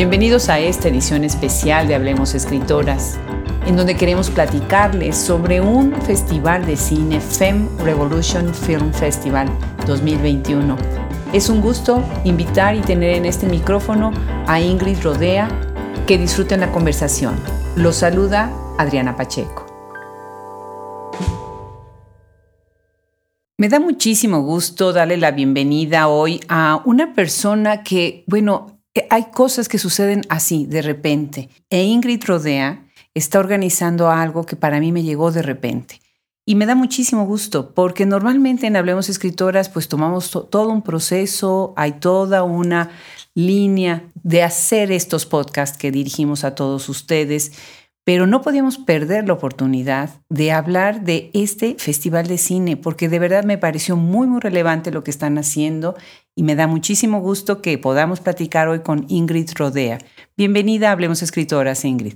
Bienvenidos a esta edición especial de Hablemos Escritoras, en donde queremos platicarles sobre un festival de cine FEM Revolution Film Festival 2021. Es un gusto invitar y tener en este micrófono a Ingrid Rodea, que disfruten la conversación. Los saluda Adriana Pacheco. Me da muchísimo gusto darle la bienvenida hoy a una persona que, bueno, hay cosas que suceden así, de repente. E Ingrid Rodea está organizando algo que para mí me llegó de repente. Y me da muchísimo gusto, porque normalmente en Hablemos Escritoras, pues tomamos todo un proceso, hay toda una línea de hacer estos podcasts que dirigimos a todos ustedes pero no podíamos perder la oportunidad de hablar de este festival de cine, porque de verdad me pareció muy, muy relevante lo que están haciendo y me da muchísimo gusto que podamos platicar hoy con Ingrid Rodea. Bienvenida Hablemos Escritoras, Ingrid.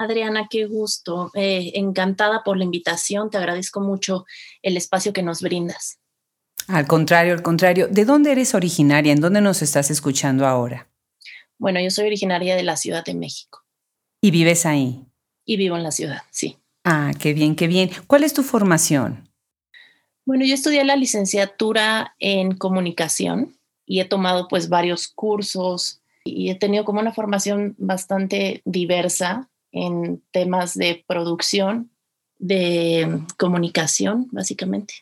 Adriana, qué gusto. Eh, encantada por la invitación. Te agradezco mucho el espacio que nos brindas. Al contrario, al contrario. ¿De dónde eres originaria? ¿En dónde nos estás escuchando ahora? Bueno, yo soy originaria de la Ciudad de México. ¿Y vives ahí? Y vivo en la ciudad, sí. Ah, qué bien, qué bien. ¿Cuál es tu formación? Bueno, yo estudié la licenciatura en comunicación y he tomado pues varios cursos y he tenido como una formación bastante diversa en temas de producción, de comunicación, básicamente.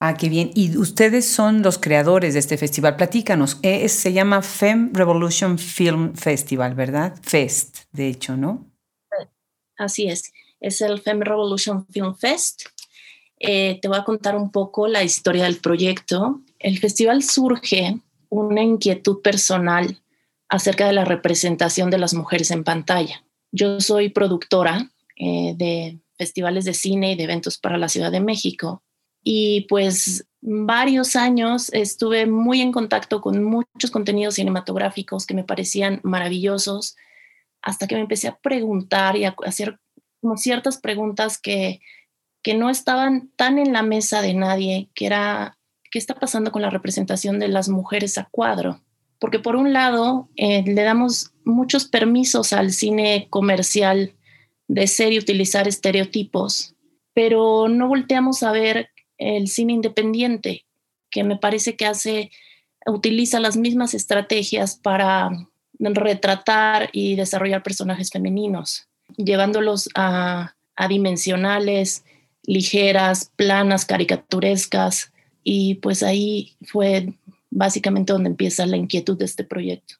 Ah, qué bien. Y ustedes son los creadores de este festival. Platícanos. se llama Fem Revolution Film Festival, ¿verdad? Fest, de hecho, ¿no? Así es, es el Fem Revolution Film Fest. Eh, te voy a contar un poco la historia del proyecto. El festival surge una inquietud personal acerca de la representación de las mujeres en pantalla. Yo soy productora eh, de festivales de cine y de eventos para la Ciudad de México y pues varios años estuve muy en contacto con muchos contenidos cinematográficos que me parecían maravillosos hasta que me empecé a preguntar y a hacer como ciertas preguntas que, que no estaban tan en la mesa de nadie, que era, ¿qué está pasando con la representación de las mujeres a cuadro? Porque por un lado, eh, le damos muchos permisos al cine comercial de ser y utilizar estereotipos, pero no volteamos a ver el cine independiente, que me parece que hace, utiliza las mismas estrategias para retratar y desarrollar personajes femeninos, llevándolos a, dimensionales, ligeras, planas, caricaturescas. Y pues ahí fue básicamente donde empieza la inquietud de este proyecto.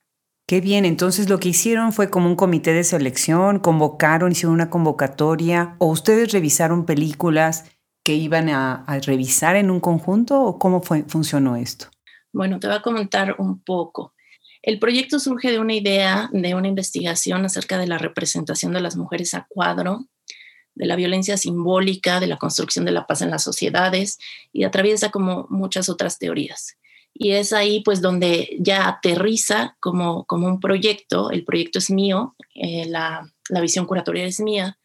Qué bien, entonces lo que hicieron fue como un comité de selección, convocaron, hicieron una convocatoria, o ustedes revisaron películas que iban a, a revisar en un conjunto, o cómo fue, funcionó esto. Bueno, te voy a comentar un poco. El proyecto surge de una idea, de una investigación acerca de la representación de las mujeres a cuadro, de la violencia simbólica, de la construcción de la paz en las sociedades y atraviesa como muchas otras teorías. Y es ahí pues donde ya aterriza como, como un proyecto, el proyecto es mío, eh, la, la visión curatorial es mía,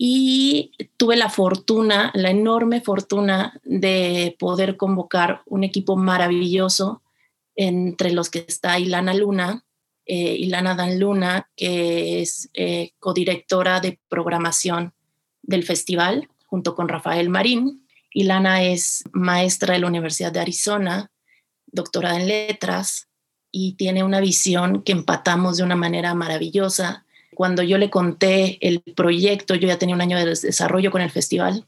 y tuve la fortuna, la enorme fortuna de poder convocar un equipo maravilloso entre los que está Ilana Luna, eh, Ilana Dan Luna, que es eh, codirectora de programación del festival, junto con Rafael Marín. Ilana es maestra de la Universidad de Arizona, doctorada en letras, y tiene una visión que empatamos de una manera maravillosa. Cuando yo le conté el proyecto, yo ya tenía un año de desarrollo con el festival,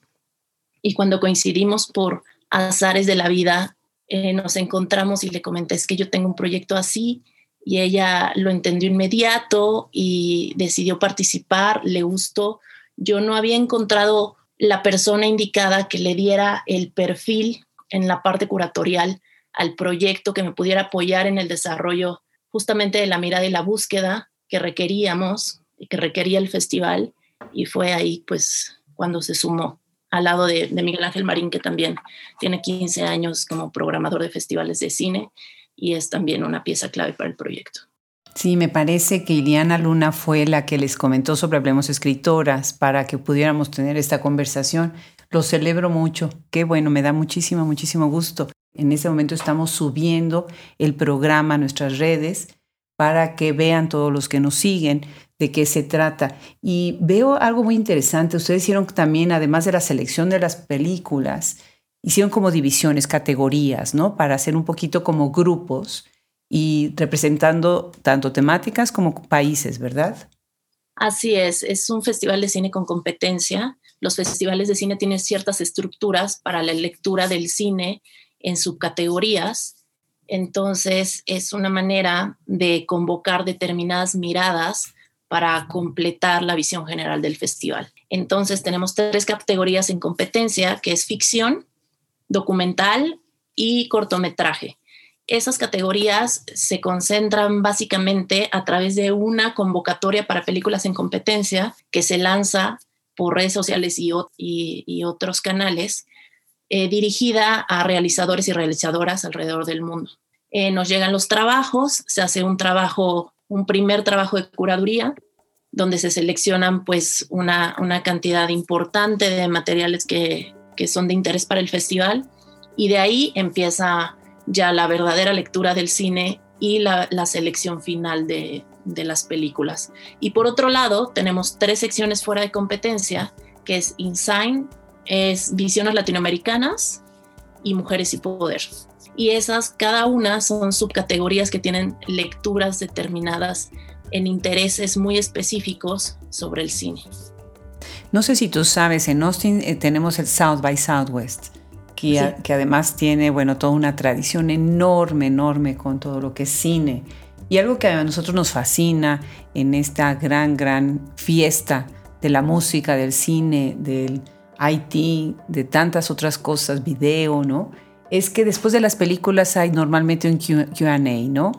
y cuando coincidimos por azares de la vida, eh, nos encontramos y le comenté, es que yo tengo un proyecto así y ella lo entendió inmediato y decidió participar, le gustó. Yo no había encontrado la persona indicada que le diera el perfil en la parte curatorial al proyecto que me pudiera apoyar en el desarrollo justamente de la mirada y la búsqueda que requeríamos y que requería el festival y fue ahí pues cuando se sumó al lado de, Miguel Ángel Marín, que también tiene 15 años como programador de festivales de cine y es también una pieza clave para el proyecto. Sí, me parece que Iliana Luna fue la que les comentó sobre Hablemos Escritoras para que pudiéramos tener esta conversación. Lo celebro mucho. Qué bueno, me da muchísimo, muchísimo gusto. En este momento estamos subiendo el programa a nuestras redes para que vean todos los que nos siguen de qué se trata. Y veo algo muy interesante. Ustedes hicieron también, además de la selección de las películas, hicieron como divisiones, categorías, ¿no? Para hacer un poquito como grupos y representando tanto temáticas como países, ¿verdad? Así es, es un festival de cine con competencia. Los festivales de cine tienen ciertas estructuras para la lectura del cine en subcategorías. Entonces, es una manera de convocar determinadas miradas para completar la visión general del festival. Entonces, tenemos tres categorías en competencia, que es ficción, documental y cortometraje esas categorías se concentran básicamente a través de una convocatoria para películas en competencia que se lanza por redes sociales y, otros canales, eh, dirigida a realizadores y realizadoras alrededor del mundo. Eh, nos llegan los trabajos, se hace un trabajo, un primer trabajo de curaduría, donde se seleccionan pues una, cantidad importante de materiales que, que son de interés para el festival y de ahí empieza ya la verdadera lectura del cine y la, selección final de, las películas. Y por otro lado, tenemos tres secciones fuera de competencia, que es Insign, es Visiones Latinoamericanas y Mujeres y Poder. Y esas, cada una, son subcategorías que tienen lecturas determinadas en intereses muy específicos sobre el cine. No sé si tú sabes, en Austin eh, tenemos el South by Southwest que, además tiene, bueno, toda una tradición enorme, enorme con todo lo que es cine. Y algo que a nosotros nos fascina en esta gran, gran fiesta de la música, del cine, del IT, de tantas otras cosas, video, ¿no? Es que después de las películas hay normalmente un QA, ¿no?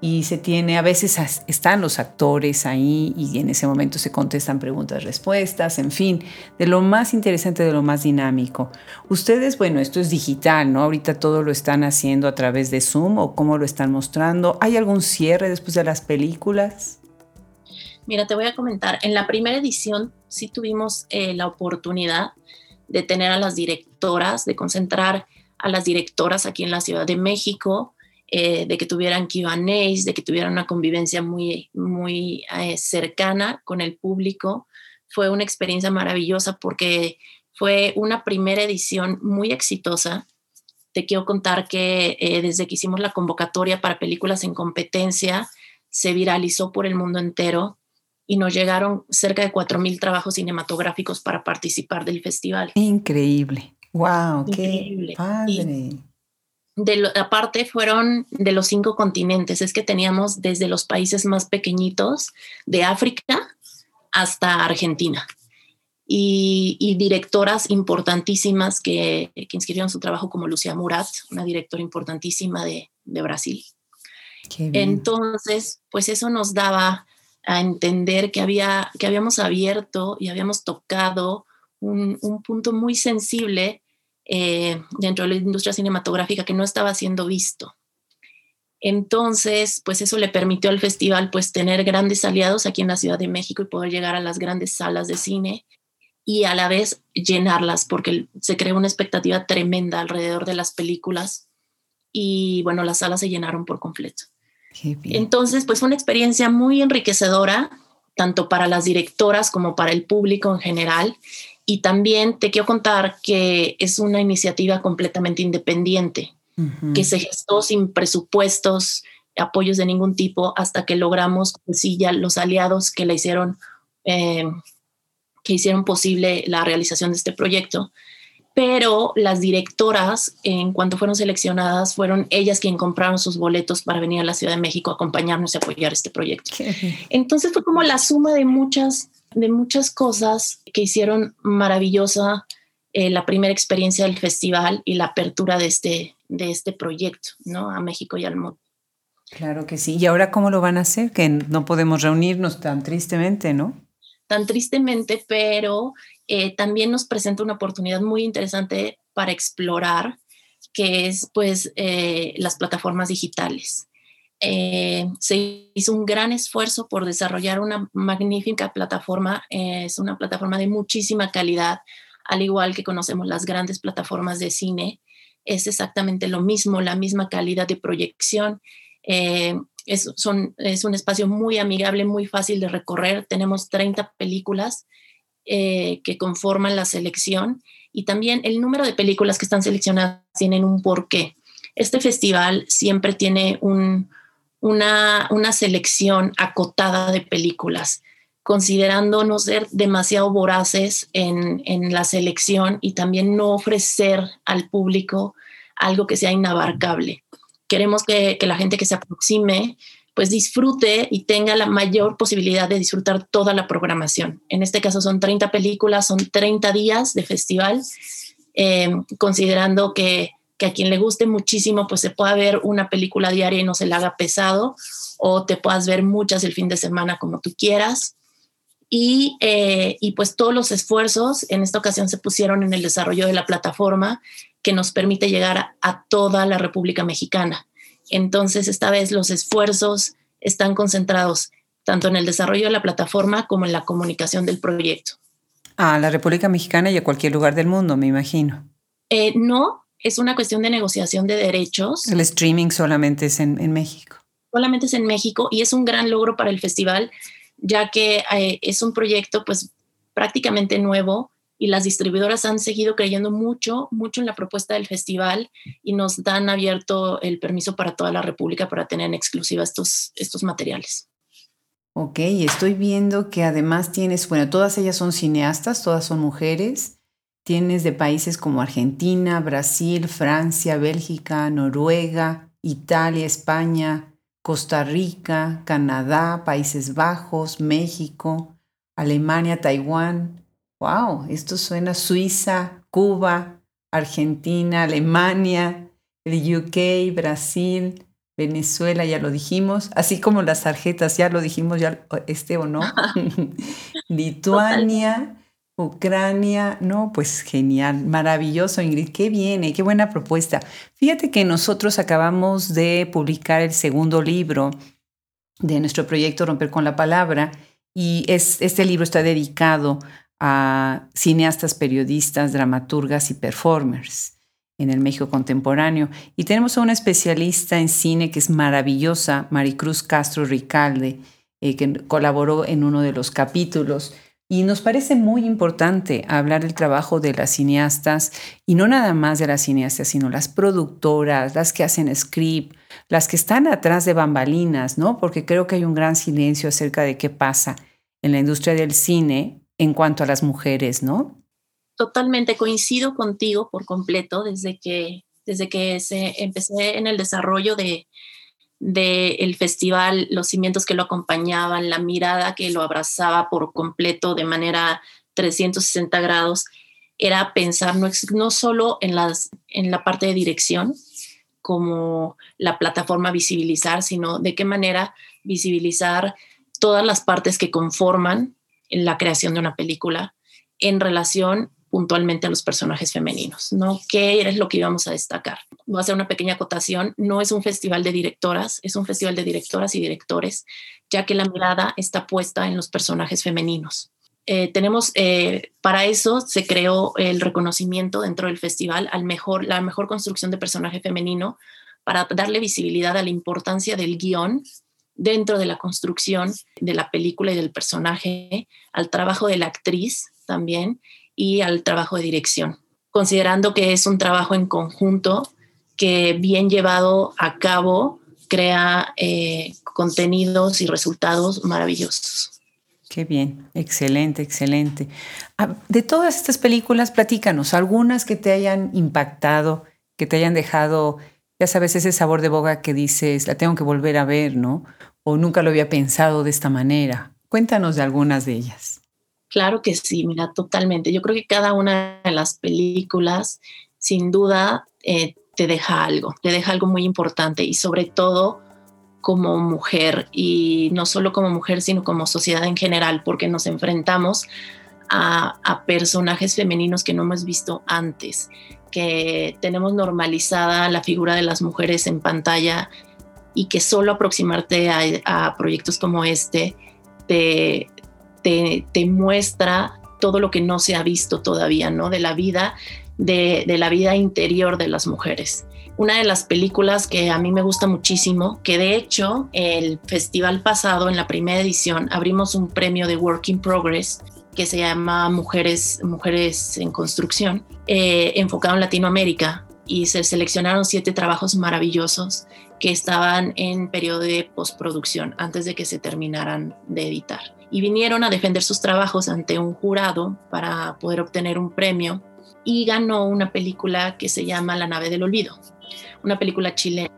y se tiene, a veces están los actores ahí y en ese momento se contestan preguntas, respuestas, en fin, de lo más interesante, de lo más dinámico. Ustedes, bueno, esto es digital, ¿no? Ahorita todo lo están haciendo a través de Zoom o cómo lo están mostrando. ¿Hay algún cierre después de las películas? Mira, te voy a comentar, en la primera edición sí tuvimos eh, la oportunidad de tener a las directoras, de concentrar a las directoras aquí en la Ciudad de México, eh, de que tuvieran Q&As, de que tuvieran una convivencia muy, muy eh, cercana con el público. Fue una experiencia maravillosa porque fue una primera edición muy exitosa. Te quiero contar que eh, desde que hicimos la convocatoria para películas en competencia, se viralizó por el mundo entero y nos llegaron cerca de 4.000 trabajos cinematográficos para participar del festival. Increíble. ¡Wow! ¡Qué padre! de aparte fueron de los cinco continentes, es que teníamos desde los países más pequeñitos de África hasta Argentina. Y, directoras importantísimas que, que, inscribieron su trabajo como Lucía Murat, una directora importantísima de, Brasil. Entonces, pues eso nos daba a entender que, había, que habíamos abierto y habíamos tocado un, un punto muy sensible eh, dentro de la industria cinematográfica que no estaba siendo visto. Entonces, pues eso le permitió al festival pues tener grandes aliados aquí en la Ciudad de México y poder llegar a las grandes salas de cine y a la vez llenarlas porque se creó una expectativa tremenda alrededor de las películas y bueno, las salas se llenaron por completo. Entonces, pues fue una experiencia muy enriquecedora, tanto para las directoras como para el público en general. Y también te quiero contar que es una iniciativa completamente independiente, que se gestó sin presupuestos, apoyos de ningún tipo, hasta que logramos, pues sí, ya los aliados que la hicieron, eh, que hicieron posible la realización de este proyecto. Pero las directoras, en cuanto fueron seleccionadas, fueron ellas quienes compraron sus boletos para venir a la Ciudad de México a acompañarnos y apoyar este proyecto. Entonces fue como la suma de muchas de muchas cosas que hicieron maravillosa eh, la primera experiencia del festival y la apertura de este, de este proyecto, ¿no? A México y al mundo. Claro que sí. ¿Y ahora cómo lo van a hacer? Que no podemos reunirnos tan tristemente, ¿no? Tan tristemente, pero eh, también nos presenta una oportunidad muy interesante para explorar, que es pues eh, las plataformas digitales. Eh, se hizo un gran esfuerzo por desarrollar una magnífica plataforma. es una plataforma de muchísima calidad, al igual que conocemos las grandes plataformas de cine. Es exactamente lo mismo, la misma calidad de proyección. Eh, Es, son, es un espacio muy amigable, muy fácil de recorrer. Tenemos 30 películas eh, que conforman la selección y también el número de películas que están seleccionadas tienen un porqué. Este festival siempre tiene un, una, una selección acotada de películas considerando no ser demasiado voraces en, en, la selección y también no ofrecer al público algo que sea inabarcable. Queremos que, que, la gente que se aproxime pues disfrute y tenga la mayor posibilidad de disfrutar toda la programación. En este caso son 30 películas, son 30 días de festival, eh, considerando que, que a quien le guste muchísimo pues se pueda ver una película diaria y no se le haga pesado o te puedas ver muchas el fin de semana como tú quieras. Y, eh, y, pues todos los esfuerzos en esta ocasión se pusieron en el desarrollo de la plataforma que nos permite llegar a, toda la República Mexicana. Entonces, esta vez los esfuerzos están concentrados tanto en el desarrollo de la plataforma como en la comunicación del proyecto. A la República Mexicana y a cualquier lugar del mundo, me imagino. Eh, no, es una cuestión de negociación de derechos. El streaming solamente es en, en México. Solamente es en México y es un gran logro para el festival ya que eh, es un proyecto pues prácticamente nuevo y las distribuidoras han seguido creyendo mucho, mucho en la propuesta del festival y nos dan abierto el permiso para toda la República para tener en exclusiva estos, estos materiales. Ok, estoy viendo que además tienes, bueno, todas ellas son cineastas, todas son mujeres. Tienes de países como Argentina, Brasil, Francia, Bélgica, Noruega, Italia, España, Costa Rica, Canadá, Países Bajos, México, Alemania, Taiwán. ¡Wow! Esto suena Suiza, Cuba, Argentina, Alemania, el UK, Brasil, Venezuela, ya lo dijimos, así como las tarjetas, ya lo dijimos, ya este o no. Lituania, Ucrania, no, pues genial, maravilloso, Ingrid, qué bien, qué buena propuesta. Fíjate que nosotros acabamos de publicar el segundo libro de nuestro proyecto Romper con la Palabra y es, este libro está dedicado a cineastas, periodistas, dramaturgas y performers en el México contemporáneo. Y tenemos a una especialista en cine que es maravillosa, Maricruz Castro Ricalde, eh, que colaboró en uno de los capítulos. Y nos parece muy importante hablar del trabajo de las cineastas y no nada más de las cineastas, sino las productoras, las que hacen script, las que están atrás de bambalinas, ¿no? Porque creo que hay un gran silencio acerca de qué pasa en la industria del cine en cuanto a las mujeres, ¿no? Totalmente coincido contigo por completo desde que desde que se empecé en el desarrollo de, del festival, los cimientos que lo acompañaban, la mirada que lo abrazaba por completo de manera 360 grados, era pensar no, no solo en, las, en la parte de dirección, como la plataforma visibilizar, sino de qué manera visibilizar todas las partes que conforman la creación de una película en relación puntualmente a los personajes femeninos, ¿no? ¿Qué es lo que íbamos a destacar? Voy a hacer una pequeña acotación. No es un festival de directoras, es un festival de directoras y directores, ya que la mirada está puesta en los personajes femeninos. Eh, tenemos, eh, para eso se creó el reconocimiento dentro del festival al mejor, la mejor construcción de personaje femenino para darle visibilidad a la importancia del guion dentro de la construcción de la película y del personaje, al trabajo de la actriz también y al trabajo de dirección, considerando que es un trabajo en conjunto que bien llevado a cabo crea eh, contenidos y resultados maravillosos. Qué bien, excelente, excelente. Ah, de todas estas películas, platícanos, algunas que te hayan impactado, que te hayan dejado, ya sabes, ese sabor de boca que dices, la tengo que volver a ver, ¿no? O nunca lo había pensado de esta manera. Cuéntanos de algunas de ellas. Claro que sí, mira, totalmente. Yo creo que cada una de las películas, sin duda, eh, te deja algo, te deja algo muy importante y sobre todo como mujer y no solo como mujer, sino como sociedad en general, porque nos enfrentamos a, personajes femeninos que no hemos visto antes, que tenemos normalizada la figura de las mujeres en pantalla y que solo aproximarte a, a proyectos como este te, te, muestra todo lo que no se ha visto todavía, ¿no? De la vida de, la vida interior de las mujeres. Una de las películas que a mí me gusta muchísimo, que de hecho el festival pasado, en la primera edición, abrimos un premio de Work in Progress que se llama Mujeres, Mujeres en Construcción, eh, enfocado en Latinoamérica, y se seleccionaron siete trabajos maravillosos que estaban en periodo de postproducción antes de que se terminaran de editar. Y vinieron a defender sus trabajos ante un jurado para poder obtener un premio y ganó una película que se llama La nave del olvido, una película chilena.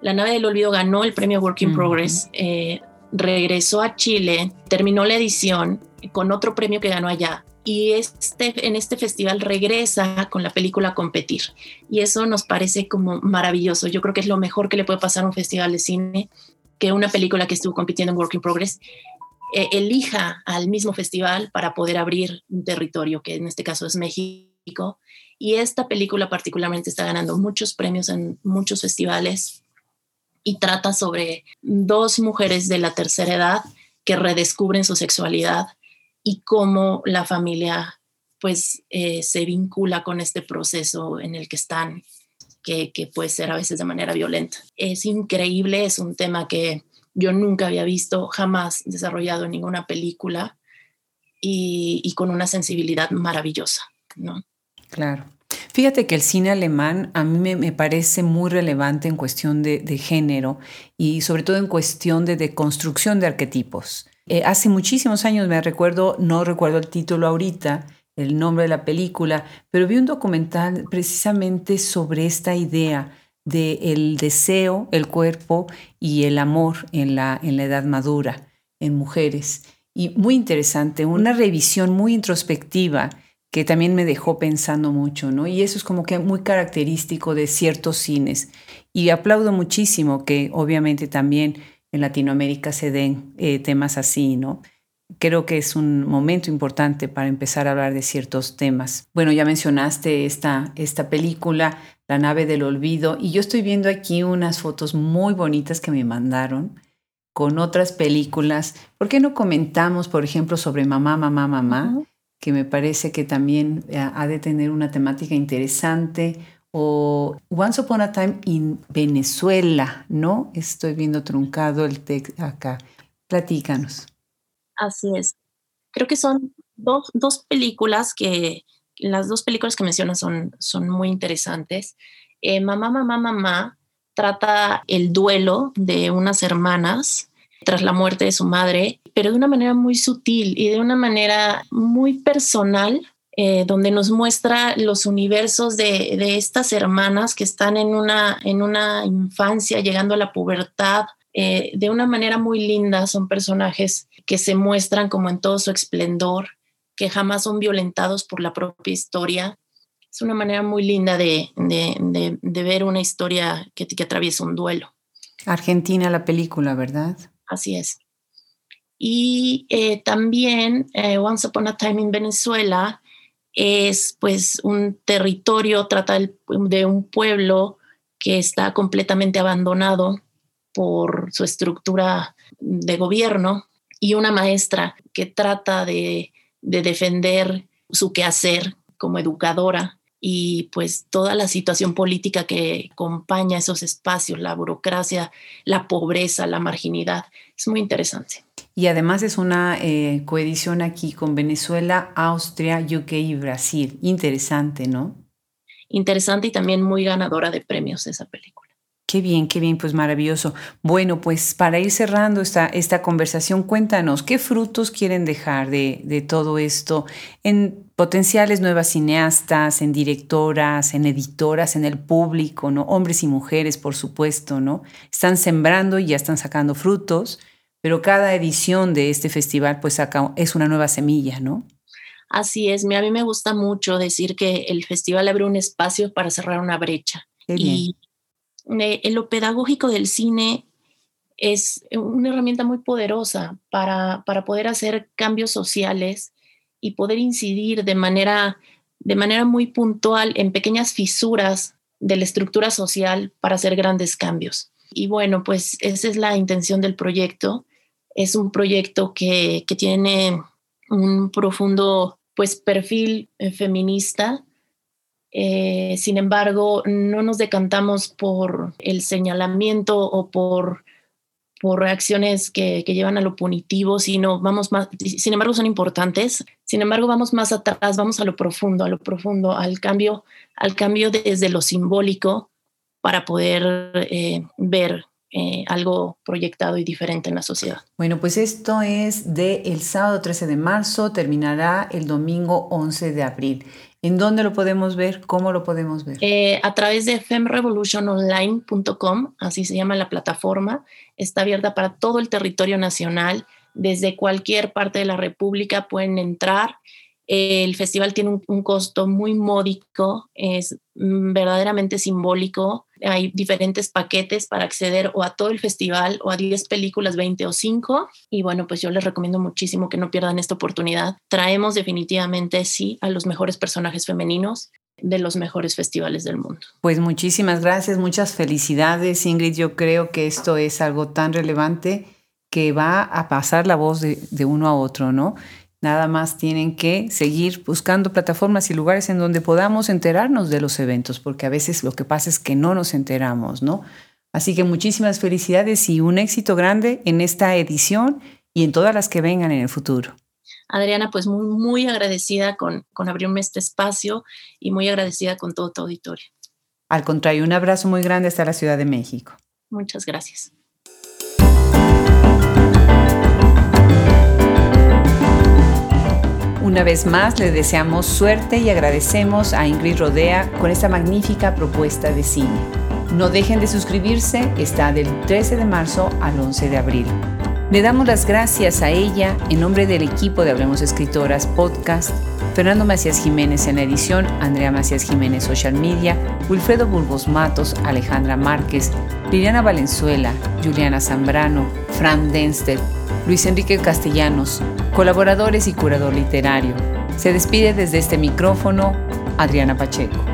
La nave del olvido ganó el premio Work in Progress, eh, regresó a Chile, terminó la edición con otro premio que ganó allá y este, en este festival regresa con la película a competir. Y eso nos parece como maravilloso. Yo creo que es lo mejor que le puede pasar a un festival de cine, que una película que estuvo compitiendo en Work in Progress eh, elija al mismo festival para poder abrir un territorio, que en este caso es México. Y esta película particularmente está ganando muchos premios en muchos festivales y trata sobre dos mujeres de la tercera edad que redescubren su sexualidad y cómo la familia pues eh, se vincula con este proceso en el que están, que, puede ser a veces de manera violenta. Es increíble, es un tema que yo nunca había visto, jamás desarrollado en ninguna película y, con una sensibilidad maravillosa, ¿no? Claro. Fíjate que el cine alemán a mí me, parece muy relevante en cuestión de, de, género y sobre todo en cuestión de, de construcción de arquetipos. Eh, hace muchísimos años, me recuerdo, no recuerdo el título ahorita, el nombre de la película, pero vi un documental precisamente sobre esta idea de el deseo, el cuerpo y el amor en la, en la edad madura, en mujeres. Y muy interesante, una revisión muy introspectiva que también me dejó pensando mucho, ¿no? Y eso es como que muy característico de ciertos cines. Y aplaudo muchísimo que obviamente también en Latinoamérica se den eh, temas así, ¿no? Creo que es un momento importante para empezar a hablar de ciertos temas. Bueno, ya mencionaste esta, esta película, La nave del olvido, y yo estoy viendo aquí unas fotos muy bonitas que me mandaron con otras películas. ¿Por qué no comentamos, por ejemplo, sobre Mamá, Mamá, Mamá? que me parece que también eh, ha de tener una temática interesante, o Once Upon a Time in Venezuela, ¿no? Estoy viendo truncado el texto acá. Platícanos. Así es. Creo que son dos, dos, películas que, las dos películas que mencionas son, son muy interesantes. Eh, mamá, mamá, mamá trata el duelo de unas hermanas tras la muerte de su madre, pero de una manera muy sutil y de una manera muy personal eh, donde nos muestra los universos de, estas hermanas que están en una, en una infancia, llegando a la pubertad, eh, de una manera muy linda. Son personajes que se muestran como en todo su esplendor, que jamás son violentados por la propia historia. Es una manera muy linda de, ver una historia que, que atraviesa un duelo. Argentina la película, ¿verdad? Así es. Y eh, también Once Upon a Time in Venezuela es pues un territorio, trata de un pueblo que está completamente abandonado por su estructura de gobierno y una maestra que trata de, de defender su quehacer como educadora y pues toda la situación política que acompaña esos espacios, la burocracia, la pobreza, la marginidad. Es muy interesante. Y además es una eh, coedición aquí con Venezuela, Austria, UK y Brasil. Interesante, ¿no? Interesante y también muy ganadora de premios esa película. Qué bien, qué bien, pues maravilloso. Bueno, pues para ir cerrando esta, esta conversación, cuéntanos, ¿qué frutos quieren dejar de, de todo esto en potenciales nuevas cineastas, en directoras, en editoras, en el público, ¿no? Hombres y mujeres, por supuesto, ¿no? Están sembrando y ya están sacando frutos pero cada edición de este festival pues es una nueva semilla, ¿no? Así es, a mí me gusta mucho decir que el festival abre un espacio para cerrar una brecha. Y en lo pedagógico del cine es una herramienta muy poderosa para, para poder hacer cambios sociales y poder incidir de manera, de manera muy puntual en pequeñas fisuras de la estructura social para hacer grandes cambios. Y bueno, pues esa es la intención del proyecto es un proyecto que, tiene un profundo pues, perfil eh, feminista Eh, sin embargo, no nos decantamos por el señalamiento o por, por reacciones que, llevan a lo punitivo, sino vamos más, sin embargo son importantes, sin embargo vamos más atrás, vamos a lo profundo, a lo profundo, al cambio, al cambio desde lo simbólico para poder eh, ver eh, algo proyectado y diferente en la sociedad. Bueno, pues esto es de sábado 13 de marzo, terminará el domingo 11 de abril. ¿En dónde lo podemos ver? ¿Cómo lo podemos ver? Eh, a través de femrevolutiononline.com, así se llama la plataforma. Está abierta para todo el territorio nacional. Desde cualquier parte de la República pueden entrar el festival tiene un, costo muy módico, es mm, verdaderamente simbólico. Hay diferentes paquetes para acceder o a todo el festival o a 10 películas, 20 o 5. Y bueno, pues yo les recomiendo muchísimo que no pierdan esta oportunidad. Traemos definitivamente, sí, a los mejores personajes femeninos de los mejores festivales del mundo. Pues muchísimas gracias, muchas felicidades, Ingrid. Yo creo que esto es algo tan relevante que va a pasar la voz de, de uno a otro, ¿no? Nada más tienen que seguir buscando plataformas y lugares en donde podamos enterarnos de los eventos, porque a veces lo que pasa es que no nos enteramos, ¿no? Así que muchísimas felicidades y un éxito grande en esta edición y en todas las que vengan en el futuro. Adriana, pues muy, muy agradecida con, con abrirme este espacio y muy agradecida con todo tu auditorio. Al contrario, un abrazo muy grande hasta la Ciudad de México. Muchas gracias. Una vez más le deseamos suerte y agradecemos a Ingrid Rodea con esta magnífica propuesta de cine. No dejen de suscribirse, está del 13 de marzo al 11 de abril. Le damos las gracias a ella en nombre del equipo de Hablemos Escritoras Podcast, Fernando Macías Jiménez en la edición, Andrea Macías Jiménez Social Media, Wilfredo Burgos Matos, Alejandra Márquez, Liliana Valenzuela, Juliana Zambrano, Fran Denster, Luis Enrique Castellanos, colaboradores y curador literario. Se despide desde este micrófono Adriana Pacheco.